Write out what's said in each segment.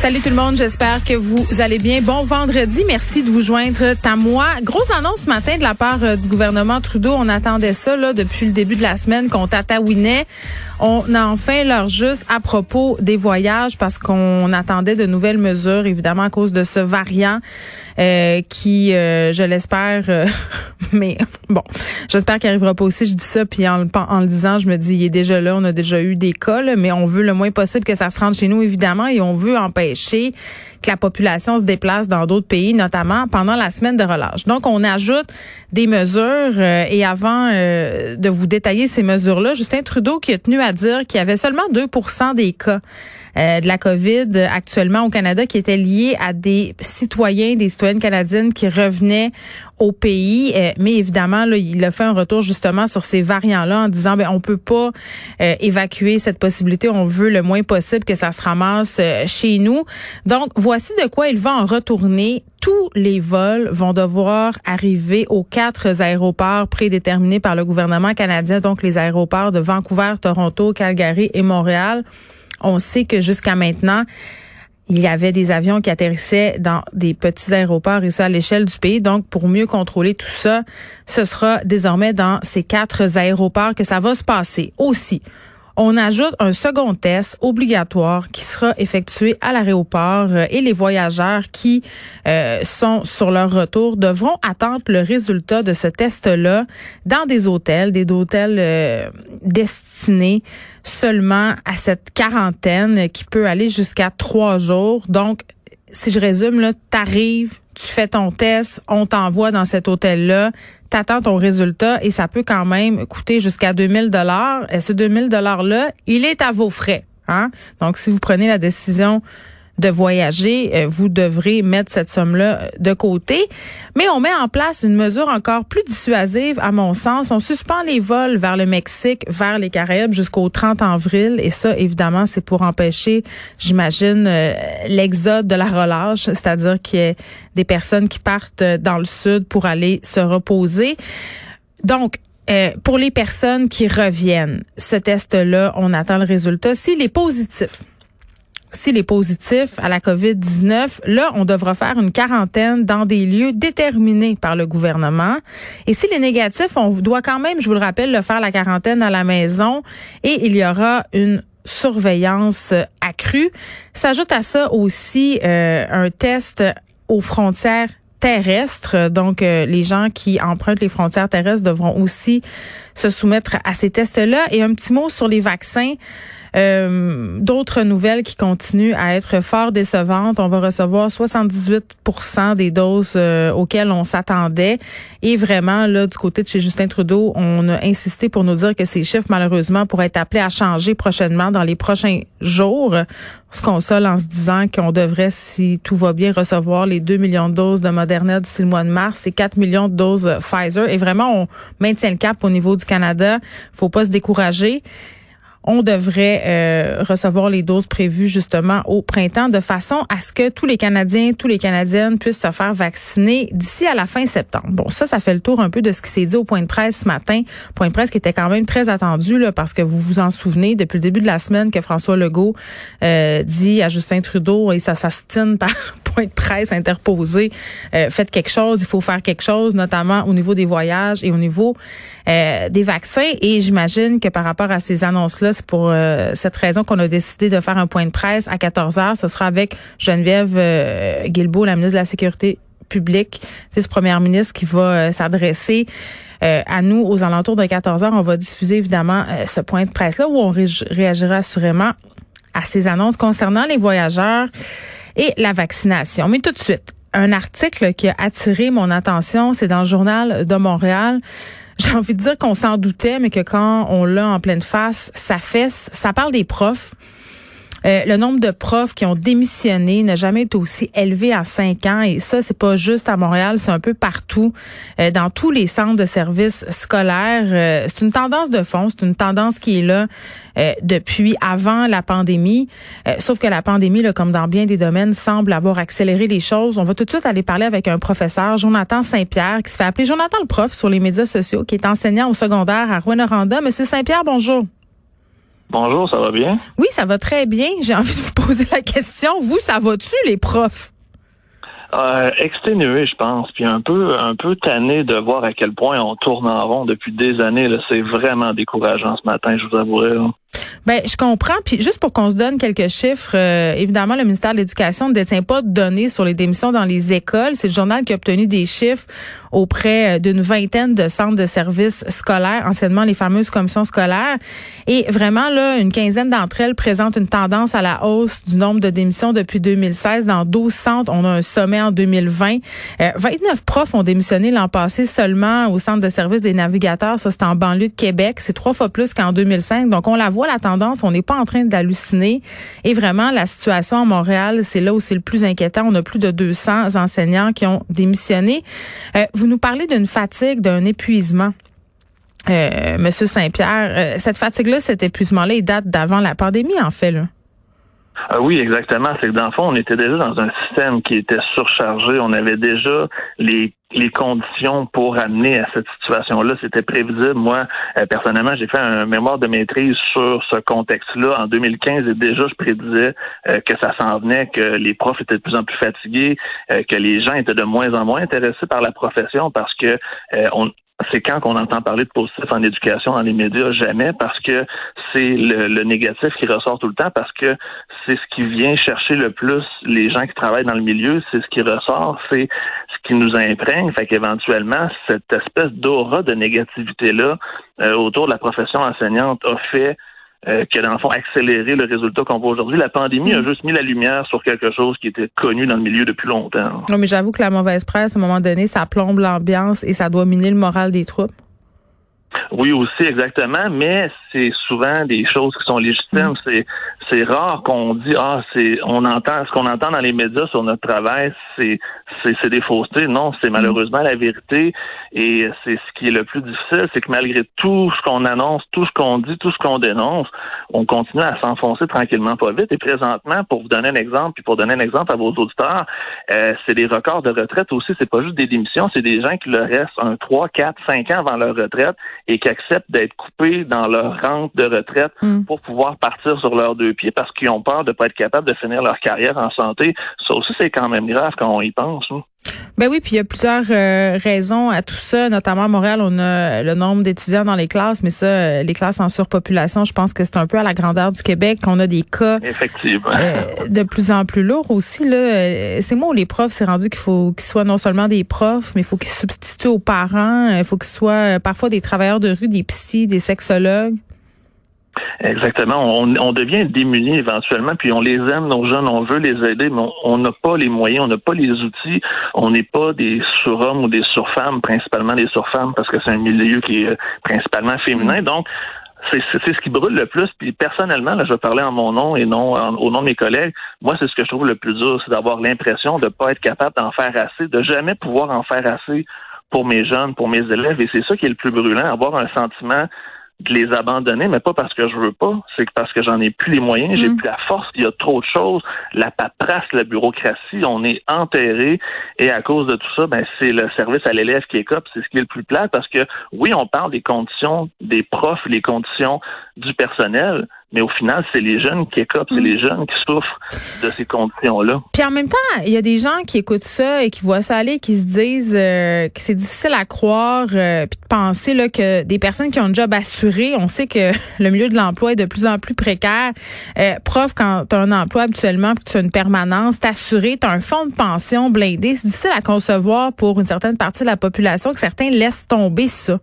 Salut tout le monde, j'espère que vous allez bien. Bon vendredi, merci de vous joindre à moi. Grosse annonce ce matin de la part euh, du gouvernement Trudeau. On attendait ça là, depuis le début de la semaine qu'on tatouinait. On a enfin l'heure juste à propos des voyages parce qu'on attendait de nouvelles mesures, évidemment à cause de ce variant euh, qui, euh, je l'espère, mais bon, j'espère qu'il arrivera pas aussi. Je dis ça, puis en, en, le disant, je me dis, il est déjà là, on a déjà eu des cas, mais on veut le moins possible que ça se rende chez nous, évidemment, et on veut empêcher empêcher que la population se déplace dans d'autres pays, notamment pendant la semaine de relâche. Donc, on ajoute des mesures euh, et avant euh, de vous détailler ces mesures-là, Justin Trudeau qui a tenu à dire qu'il y avait seulement 2% des cas euh, de la COVID actuellement au Canada qui étaient liés à des citoyens, des citoyennes canadiennes qui revenaient au pays. mais évidemment, là, il a fait un retour justement sur ces variants-là en disant ben on peut pas évacuer cette possibilité. On veut le moins possible que ça se ramasse chez nous. Donc, voici de quoi il va en retourner. Tous les vols vont devoir arriver aux quatre aéroports prédéterminés par le gouvernement canadien, donc les aéroports de Vancouver, Toronto, Calgary et Montréal. On sait que jusqu'à maintenant, il y avait des avions qui atterrissaient dans des petits aéroports et ça à l'échelle du pays. Donc, pour mieux contrôler tout ça, ce sera désormais dans ces quatre aéroports que ça va se passer. Aussi, on ajoute un second test obligatoire qui sera effectué à l'aéroport euh, et les voyageurs qui euh, sont sur leur retour devront attendre le résultat de ce test-là dans des hôtels, des hôtels euh, destinés seulement à cette quarantaine qui peut aller jusqu'à trois jours. Donc, si je résume, là, t'arrives, tu fais ton test, on t'envoie dans cet hôtel-là, t'attends ton résultat et ça peut quand même coûter jusqu'à 2000 dollars. Et ce 2000 dollars là, il est à vos frais. Hein? Donc, si vous prenez la décision de voyager, euh, vous devrez mettre cette somme-là euh, de côté. Mais on met en place une mesure encore plus dissuasive, à mon sens. On suspend les vols vers le Mexique, vers les Caraïbes jusqu'au 30 avril. Et ça, évidemment, c'est pour empêcher, j'imagine, euh, l'exode de la relâche, c'est-à-dire qu'il y ait des personnes qui partent dans le sud pour aller se reposer. Donc, pour les personnes qui reviennent, ce test-là, on attend le résultat. S'il est positif, s'il est positif à la COVID-19, là, on devra faire une quarantaine dans des lieux déterminés par le gouvernement. Et s'il est négatif, on doit quand même, je vous le rappelle, le faire la quarantaine à la maison et il y aura une surveillance accrue. S'ajoute à ça aussi euh, un test aux frontières terrestres. Donc, euh, les gens qui empruntent les frontières terrestres devront aussi se soumettre à ces tests-là. Et un petit mot sur les vaccins. Euh, d'autres nouvelles qui continuent à être fort décevantes. On va recevoir 78% des doses euh, auxquelles on s'attendait. Et vraiment, là, du côté de chez Justin Trudeau, on a insisté pour nous dire que ces chiffres, malheureusement, pourraient être appelés à changer prochainement dans les prochains jours. On se console en se disant qu'on devrait, si tout va bien, recevoir les 2 millions de doses de Moderna d'ici le mois de mars et 4 millions de doses Pfizer. Et vraiment, on maintient le cap au niveau du Canada. Faut pas se décourager on devrait euh, recevoir les doses prévues justement au printemps de façon à ce que tous les Canadiens, tous les Canadiennes puissent se faire vacciner d'ici à la fin septembre. Bon, ça, ça fait le tour un peu de ce qui s'est dit au point de presse ce matin. Point de presse qui était quand même très attendu là, parce que vous vous en souvenez depuis le début de la semaine que François Legault euh, dit à Justin Trudeau et ça s'astine par point de presse interposé, euh, faites quelque chose, il faut faire quelque chose, notamment au niveau des voyages et au niveau des vaccins. Et j'imagine que par rapport à ces annonces-là, c'est pour euh, cette raison qu'on a décidé de faire un point de presse à 14 heures. Ce sera avec Geneviève euh, Guilbeault, la ministre de la Sécurité publique, vice-première ministre, qui va euh, s'adresser à nous aux alentours de 14 heures. On va diffuser évidemment ce point de presse-là où on réagira assurément à ces annonces concernant les voyageurs et la vaccination. Mais tout de suite, un article qui a attiré mon attention, c'est dans le journal de Montréal j'ai envie de dire qu'on s'en doutait, mais que quand on l'a en pleine face, ça fesse. Ça parle des profs. Euh, le nombre de profs qui ont démissionné n'a jamais été aussi élevé en cinq ans. Et ça, c'est pas juste à Montréal, c'est un peu partout, euh, dans tous les centres de services scolaires. Euh, c'est une tendance de fond, c'est une tendance qui est là depuis avant la pandémie. sauf que la pandémie, comme dans bien des domaines, semble avoir accéléré les choses. On va tout de suite aller parler avec un professeur, Jonathan Saint-Pierre, qui se fait appeler Jonathan le prof sur les médias sociaux, qui est enseignant au secondaire à Rwanda. Monsieur Saint-Pierre, bonjour. Bonjour, ça va bien? Oui, ça va très bien. J'ai envie de vous poser la question. Vous, ça va-tu, les profs? Euh, exténué, je pense, puis un peu, un peu tanné de voir à quel point on tourne en rond depuis des années. C'est vraiment décourageant ce matin, je vous avouerai. Ben, je comprends. Puis juste pour qu'on se donne quelques chiffres, euh, évidemment, le ministère de l'Éducation ne détient pas de données sur les démissions dans les écoles. C'est le journal qui a obtenu des chiffres auprès euh, d'une vingtaine de centres de services scolaires, anciennement les fameuses commissions scolaires. Et vraiment, là, une quinzaine d'entre elles présentent une tendance à la hausse du nombre de démissions depuis 2016. Dans 12 centres, on a un sommet en 2020. 29 euh, profs ont démissionné l'an passé seulement au centre de services des navigateurs. Ça, c'est en banlieue de Québec. C'est trois fois plus qu'en 2005. Donc, on la voit, la tendance. On n'est pas en train d'halluciner. Et vraiment, la situation à Montréal, c'est là où c'est le plus inquiétant. On a plus de 200 enseignants qui ont démissionné. Euh, vous nous parlez d'une fatigue, d'un épuisement. Euh, Monsieur Saint-Pierre, euh, cette fatigue-là, cet épuisement-là, il date d'avant la pandémie, en fait. Là. Ah oui, exactement. C'est que dans le fond, on était déjà dans un système qui était surchargé. On avait déjà les les conditions pour amener à cette situation-là, c'était prévisible. Moi, euh, personnellement, j'ai fait un mémoire de maîtrise sur ce contexte-là en 2015 et déjà je prédisais euh, que ça s'en venait, que les profs étaient de plus en plus fatigués, euh, que les gens étaient de moins en moins intéressés par la profession parce que on, c'est quand qu'on entend parler de positif en éducation dans les médias, jamais, parce que c'est le, négatif qui ressort tout le temps, parce que c'est ce qui vient chercher le plus les gens qui travaillent dans le milieu, c'est ce qui ressort, c'est ce qui nous imprègne, fait qu'éventuellement, cette espèce d'aura de négativité-là euh, autour de la profession enseignante a fait euh, qui a dans le fond accéléré le résultat qu'on voit aujourd'hui. La pandémie a mm. juste mis la lumière sur quelque chose qui était connu dans le milieu depuis longtemps. Non, mais j'avoue que la mauvaise presse, à un moment donné, ça plombe l'ambiance et ça doit miner le moral des troupes. Oui, aussi, exactement, mais c'est souvent des choses qui sont légitimes. Mm. C'est c'est rare qu'on dit ah c'est on entend ce qu'on entend dans les médias sur notre travail c'est c'est des faussetés non c'est mm. malheureusement la vérité et c'est ce qui est le plus difficile c'est que malgré tout ce qu'on annonce tout ce qu'on dit tout ce qu'on dénonce on continue à s'enfoncer tranquillement pas vite et présentement pour vous donner un exemple puis pour donner un exemple à vos auditeurs euh, c'est des records de retraite aussi c'est pas juste des démissions c'est des gens qui leur restent un 3 4 5 ans avant leur retraite et qui acceptent d'être coupés dans leur rente de retraite mm. pour pouvoir partir sur leurs deux pieds parce qu'ils ont peur de ne pas être capables de finir leur carrière en santé. Ça aussi, c'est quand même grave quand on y pense. Hein. Ben oui, puis il y a plusieurs euh, raisons à tout ça. Notamment à Montréal, on a le nombre d'étudiants dans les classes, mais ça, euh, les classes en surpopulation, je pense que c'est un peu à la grandeur du Québec qu'on a des cas Effectivement. Euh, de plus en plus lourds aussi. Là, c'est moi où les profs, c'est rendu qu'il faut qu'ils soient non seulement des profs, mais il faut qu'ils substituent aux parents. Il faut qu'ils soient parfois des travailleurs de rue, des psys, des sexologues. Exactement. On, devient démunis éventuellement, puis on les aime, nos jeunes, on veut les aider, mais on n'a pas les moyens, on n'a pas les outils, on n'est pas des surhommes ou des surfemmes, principalement des surfemmes, parce que c'est un milieu qui est euh, principalement féminin. Donc, c'est ce qui brûle le plus. Puis personnellement, là, je vais parler en mon nom et non au nom de mes collègues. Moi, c'est ce que je trouve le plus dur, c'est d'avoir l'impression de ne pas être capable d'en faire assez, de jamais pouvoir en faire assez pour mes jeunes, pour mes élèves. Et c'est ça qui est le plus brûlant, avoir un sentiment de les abandonner, mais pas parce que je veux pas, c'est parce que j'en ai plus les moyens, j'ai mm. plus la force, il y a trop de choses, la paperasse, la bureaucratie, on est enterré et à cause de tout ça, ben c'est le service à l'élève qui est cop, c'est ce qui est le plus plat parce que oui, on parle des conditions des profs, les conditions du personnel, mais au final, c'est les jeunes qui écopent, c'est mm. les jeunes qui souffrent de ces conditions-là. Puis en même temps, il y a des gens qui écoutent ça et qui voient ça aller, qui se disent euh, que c'est difficile à croire, euh, puis de penser là, que des personnes qui ont un job assuré, on sait que le milieu de l'emploi est de plus en plus précaire. Euh, prof, quand tu as un emploi habituellement, que tu as une permanence, t'es assuré, tu as un fonds de pension blindé, c'est difficile à concevoir pour une certaine partie de la population que certains laissent tomber ça.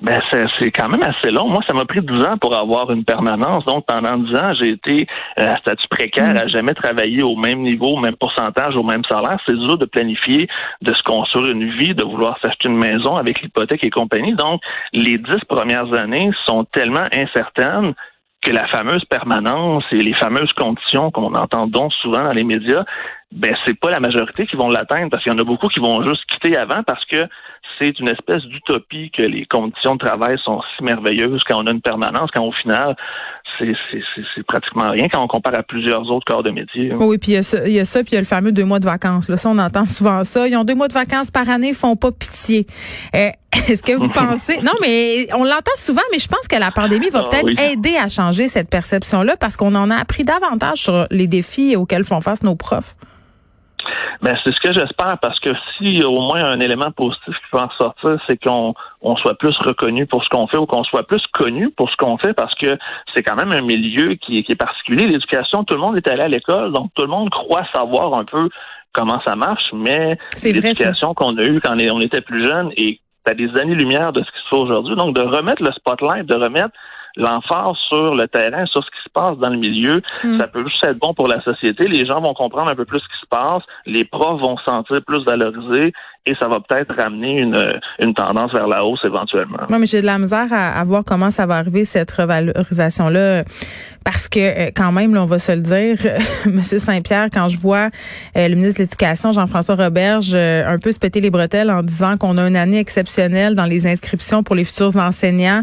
Ben, c'est quand même assez long. Moi, ça m'a pris 12 ans pour avoir une permanence. Donc, pendant 10 ans, j'ai été euh, à statut précaire, mm. à jamais travailler au même niveau, au même pourcentage, au même salaire. C'est dur de planifier, de se construire une vie, de vouloir s'acheter une maison avec l'hypothèque et compagnie. Donc, les 10 premières années sont tellement incertaines que la fameuse permanence et les fameuses conditions qu'on entend donc souvent dans les médias, ben c'est pas la majorité qui vont l'atteindre parce qu'il y en a beaucoup qui vont juste quitter avant parce que c'est une espèce d'utopie que les conditions de travail sont si merveilleuses quand on a une permanence, quand au final, c'est pratiquement rien quand on compare à plusieurs autres corps de métier. Hein. Oui, puis il y, a ça, il y a ça, puis il y a le fameux deux mois de vacances. Là, ça, on entend souvent ça. Ils ont deux mois de vacances par année, ils font pas pitié. Euh, est-ce que vous pensez Non, mais on l'entend souvent, mais je pense que la pandémie va ah peut-être aider à changer cette perception-là parce qu'on en a appris davantage sur les défis auxquels font face nos profs. Ben, c'est ce que j'espère parce que si au moins un élément positif qui peut en sortir, c'est qu'on on soit plus reconnu pour ce qu'on fait ou qu'on soit plus connu pour ce qu'on fait parce que c'est quand même un milieu qui, qui est particulier. L'éducation, tout le monde est allé à l'école, donc tout le monde croit savoir un peu comment ça marche, mais l'éducation qu'on a eue quand on était plus jeune est à des années-lumière de ce qui se fait aujourd'hui. Donc, de remettre le spotlight, de remettre l'emphase sur le terrain, sur ce qui se passe dans le milieu, hmm. ça peut juste être bon pour la société. Les gens vont comprendre un peu plus ce qui se passe, les profs vont se sentir plus valorisés et ça va peut-être ramener une, une tendance vers la hausse éventuellement. Non, mais j'ai de la misère à, voir comment ça va arriver cette revalorisation-là, parce que euh, quand même, là, on va se le dire, Monsieur Saint-Pierre, quand je vois euh, le ministre de l'Éducation, Jean-François Roberge, euh, un peu se péter les bretelles en disant qu'on a une année exceptionnelle dans les inscriptions pour les futurs enseignants,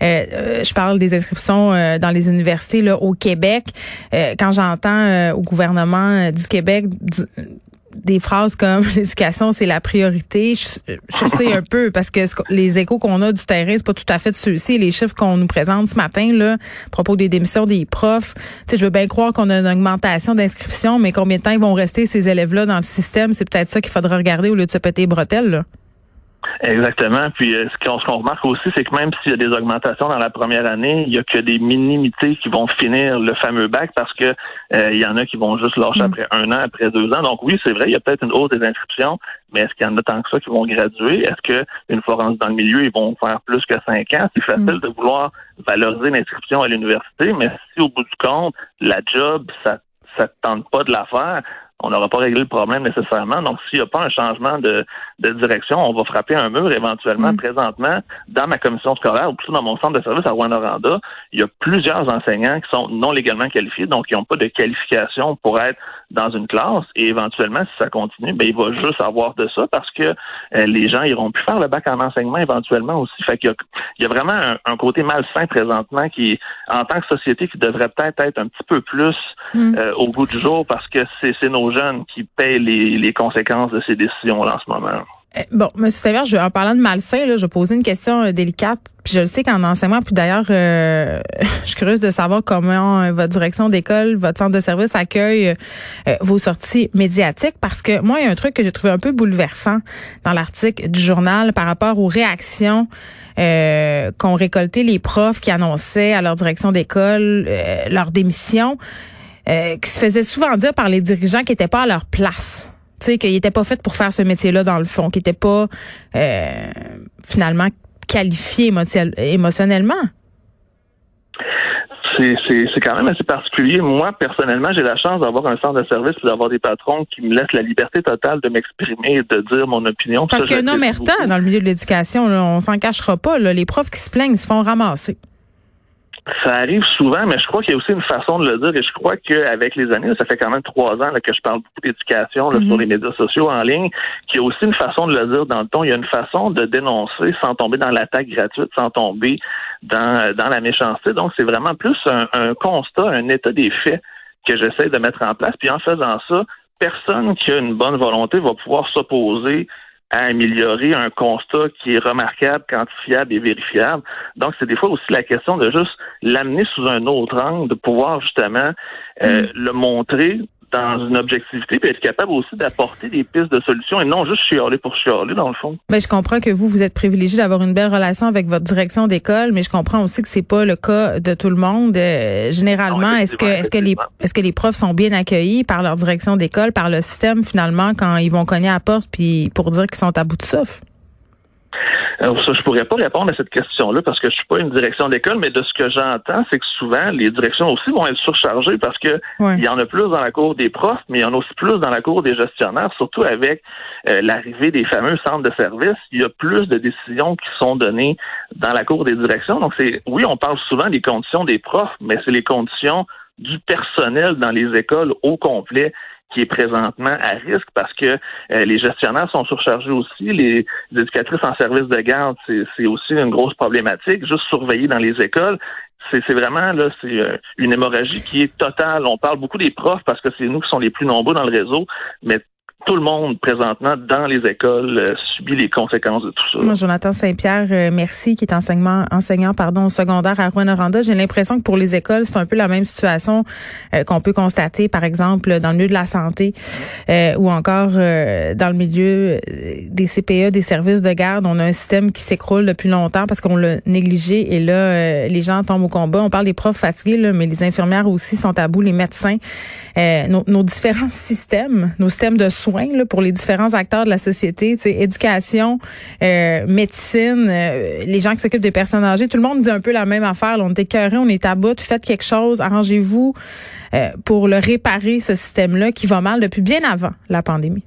je parle des inscriptions dans les universités au Québec, quand j'entends au gouvernement du Québec des phrases comme l'éducation c'est la priorité, je, je, sais un peu parce que les échos qu'on a du terrain c'est pas tout à fait ceux-ci. Les chiffres qu'on nous présente ce matin là, à propos des démissions des profs, tu sais, je veux bien croire qu'on a une augmentation d'inscription, mais combien de temps ils vont rester ces élèves-là dans le système, c'est peut-être ça qu'il faudra regarder au lieu de se péter les bretelles. Là. Exactement. Puis euh, ce qu'on remarque aussi, c'est que même s'il y a des augmentations dans la première année, il y a que des minimités qui vont finir le fameux bac parce que euh, il y en a qui vont juste lâcher mm. après un an, après deux ans. Donc oui, c'est vrai, il y a peut-être une hausse des inscriptions, mais est-ce qu'il y en a tant que ça qui vont graduer? Est-ce que une fois rendus dans le milieu, ils vont faire plus que cinq ans? C'est facile mm. de vouloir valoriser l'inscription à l'université, mais si au bout du compte, la job, ça ça tente pas de la faire, on n'aura pas réglé le problème nécessairement. Donc, s'il n'y a pas un changement de, direction, on va frapper un mur éventuellement. Mm. Présentement, dans ma commission scolaire ou plutôt dans mon centre de service à Rwanda, il y a plusieurs enseignants qui sont non légalement qualifiés, donc qui n'ont pas de qualification pour être dans une classe. Et éventuellement, si ça continue, ben, il va juste avoir de ça parce que euh, les gens iront plus faire le bac en enseignement éventuellement aussi. Fait qu'il y y a vraiment un, côté malsain présentement qui, en tant que société, qui devrait peut-être être un petit peu plus mm. euh, au bout du jour parce que c'est nos jeunes qui payent les, conséquences de ces décisions-là en ce moment. Eh, bon, M. Sévère, je, en parlant de malsain, là, je vais poser une question euh, délicate. Puis je le sais qu'en enseignement, puis d'ailleurs, euh, je suis curieuse de savoir comment euh, votre direction d'école, votre centre de service accueille vos sorties médiatiques. Parce que moi, il y a un truc que j'ai trouvé un peu bouleversant dans l'article du journal par rapport aux réactions qu'ont récoltées les profs qui annonçaient à leur direction d'école leur démission. Euh, qui se faisait souvent dire par les dirigeants qui n'étaient pas à leur place. Tu sais, qu'ils n'étaient pas faits pour faire ce métier-là dans le fond, qui n'étaient pas euh, finalement qualifiés émotionnellement. C'est quand même assez particulier. Moi, personnellement, j'ai la chance d'avoir un centre de service et d'avoir des patrons qui me laissent la liberté totale de m'exprimer et de dire mon opinion. Parce qu'il y a un omerta dans le milieu de l'éducation. On s'en cachera pas. Les profs qui se plaignent, se font ramasser. Ça arrive souvent, mais je crois qu'il y a aussi une façon de le dire et je crois qu'avec les années, ça fait quand même trois ans que je parle beaucoup d'éducation sur mhm. les médias sociaux en ligne, qu'il y a aussi une façon de le dire dans le ton. Il y a une façon de dénoncer sans tomber dans l'attaque gratuite, sans tomber dans, dans la méchanceté. Donc, c'est vraiment plus un, un constat, un état des faits que j'essaie de mettre en place. Puis en faisant ça, personne qui a une bonne volonté va pouvoir s'opposer à améliorer un constat qui est remarquable, quantifiable et vérifiable. Donc, c'est des fois aussi la question de juste l'amener sous un autre angle, de pouvoir justement euh, mm. le montrer dans une objectivité, puis être capable aussi d'apporter des pistes de solutions et non juste chialer pour chialer, dans le fond. Mais je comprends que vous, vous êtes privilégié d'avoir une belle relation avec votre direction d'école, mais je comprends aussi que c'est pas le cas de tout le monde. Euh, généralement, est-ce que est-ce que les est-ce que les profs sont bien accueillis par leur direction d'école, par le système finalement quand ils vont cogner à la porte puis pour dire qu'ils sont à bout de souffle? Alors, ça, je pourrais pas répondre à cette question-là parce que je suis pas une direction d'école, mais de ce que j'entends, c'est que souvent les directions aussi vont être surchargées parce que il y en a plus dans la cour des profs, mais il y en a aussi plus dans la cour des gestionnaires, surtout avec euh, l'arrivée des fameux centres de services. Il y a plus de décisions qui sont données dans la cour des directions. Donc c'est oui, on parle souvent des conditions des profs, mais c'est les conditions du personnel dans les écoles au complet qui est présentement à risque parce que euh, les gestionnaires sont surchargés aussi. Les, éducatrices en service de garde, c'est aussi une grosse problématique. Juste surveiller dans les écoles, c'est vraiment là, c'est euh, une hémorragie qui est totale. On parle beaucoup des profs parce que c'est nous qui sommes les plus nombreux dans le réseau, mais tout le monde présentement dans les écoles euh, subit les conséquences de tout ça. Moi, Jonathan Saint-Pierre, euh, merci, qui est enseignement, enseignant pardon, au secondaire à Rouen-Noranda. J'ai l'impression que pour les écoles, c'est un peu la même situation euh, qu'on peut constater, par exemple, dans le milieu de la santé ou encore dans le milieu des CPE, des services de garde. On a un système qui s'écroule depuis longtemps parce qu'on l'a négligé et là, les gens tombent au combat. On parle des profs fatigués, là, mais les infirmières aussi sont à bout, les médecins. Nos, nos différents systèmes, nos systèmes de soins pour les différents acteurs de la société, éducation, euh, médecine, euh, les gens qui s'occupent des personnes âgées, tout le monde dit un peu la même affaire. on est écœuré, on est à bout, faites quelque chose, arrangez-vous euh, pour le réparer, ce système-là qui va mal depuis bien avant la pandémie.